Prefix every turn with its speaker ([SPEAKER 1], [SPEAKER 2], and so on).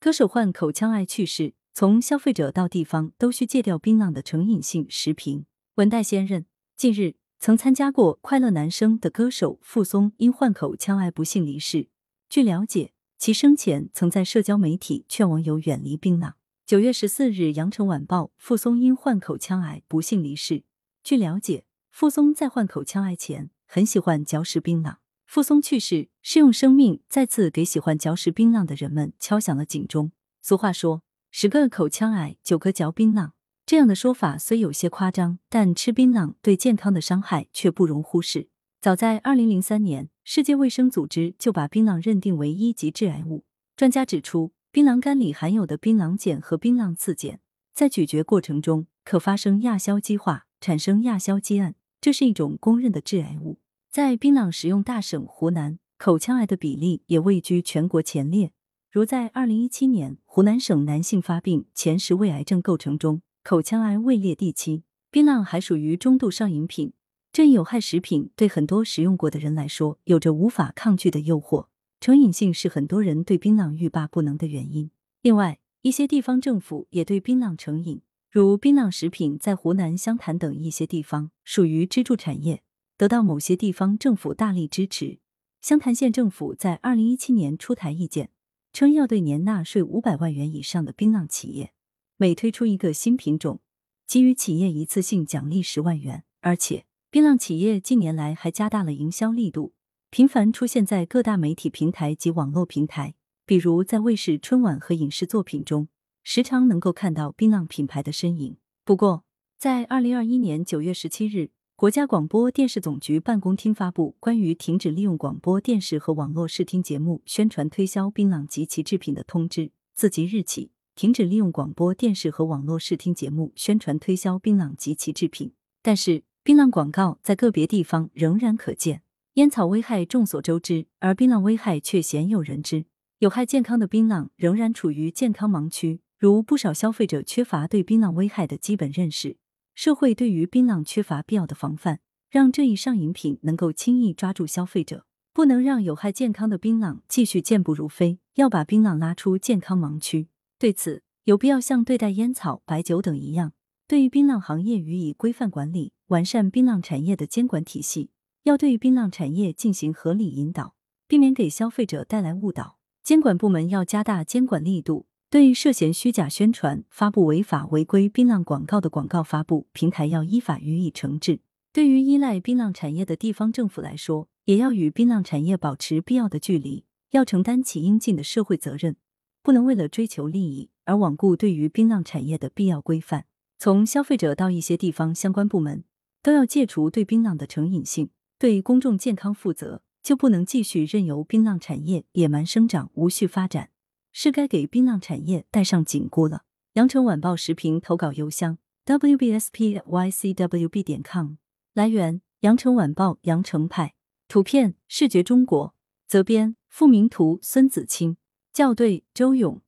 [SPEAKER 1] 歌手患口腔癌去世，从消费者到地方都需戒掉槟榔的成瘾性食品。文代先任，近日曾参加过《快乐男声》的歌手傅松因患口腔癌不幸离世。据了解，其生前曾在社交媒体劝网友远离槟榔。九月十四日，《羊城晚报》傅松因患口腔癌不幸离世。据了解，傅松在患口腔癌前很喜欢嚼食槟榔。傅松去世是用生命再次给喜欢嚼食槟榔的人们敲响了警钟。俗话说：“十个口腔癌，九个嚼槟榔。”这样的说法虽有些夸张，但吃槟榔对健康的伤害却不容忽视。早在二零零三年，世界卫生组织就把槟榔认定为一级致癌物。专家指出，槟榔干里含有的槟榔碱和槟榔次碱，在咀嚼过程中可发生亚硝基化，产生亚硝基胺，这是一种公认的致癌物。在槟榔食用大省湖南，口腔癌的比例也位居全国前列。如在二零一七年，湖南省男性发病前十位癌症构成中。口腔癌位列第七，槟榔还属于中度上瘾品，这一有害食品对很多食用过的人来说，有着无法抗拒的诱惑，成瘾性是很多人对槟榔欲罢不能的原因。另外，一些地方政府也对槟榔成瘾，如槟榔食品在湖南湘潭等一些地方属于支柱产业，得到某些地方政府大力支持。湘潭县政府在二零一七年出台意见，称要对年纳税五百万元以上的槟榔企业。每推出一个新品种，给予企业一次性奖励十万元。而且，槟榔企业近年来还加大了营销力度，频繁出现在各大媒体平台及网络平台，比如在卫视春晚和影视作品中，时常能够看到槟榔品牌的身影。不过，在二零二一年九月十七日，国家广播电视总局办公厅发布关于停止利用广播电视和网络视听节目宣传推销槟榔及其制品的通知，自即日起。停止利用广播电视和网络视听节目宣传推销槟榔及其制品，但是槟榔广告在个别地方仍然可见。烟草危害众所周知，而槟榔危害却鲜有人知。有害健康的槟榔仍然处于健康盲区，如不少消费者缺乏对槟榔危害的基本认识，社会对于槟榔缺乏必要的防范，让这一上瘾品能够轻易抓住消费者。不能让有害健康的槟榔继续健步如飞，要把槟榔拉出健康盲区。对此，有必要像对待烟草、白酒等一样，对于槟榔行业予以规范管理，完善槟榔产业的监管体系。要对槟榔产业进行合理引导，避免给消费者带来误导。监管部门要加大监管力度，对涉嫌虚假宣传、发布违法违规槟榔广告的广告发布平台要依法予以惩治。对于依赖槟榔产业的地方政府来说，也要与槟榔产业保持必要的距离，要承担起应尽的社会责任。不能为了追求利益而罔顾对于槟榔产业的必要规范。从消费者到一些地方相关部门，都要戒除对槟榔的成瘾性，对公众健康负责，就不能继续任由槟榔产业野蛮生长、无序发展，是该给槟榔产业戴上紧箍了。羊城晚报时评投稿邮箱：wbspycwb 点 com。来源：羊城晚报羊城派。图片：视觉中国。责编：付明图，孙子清。校对：周勇。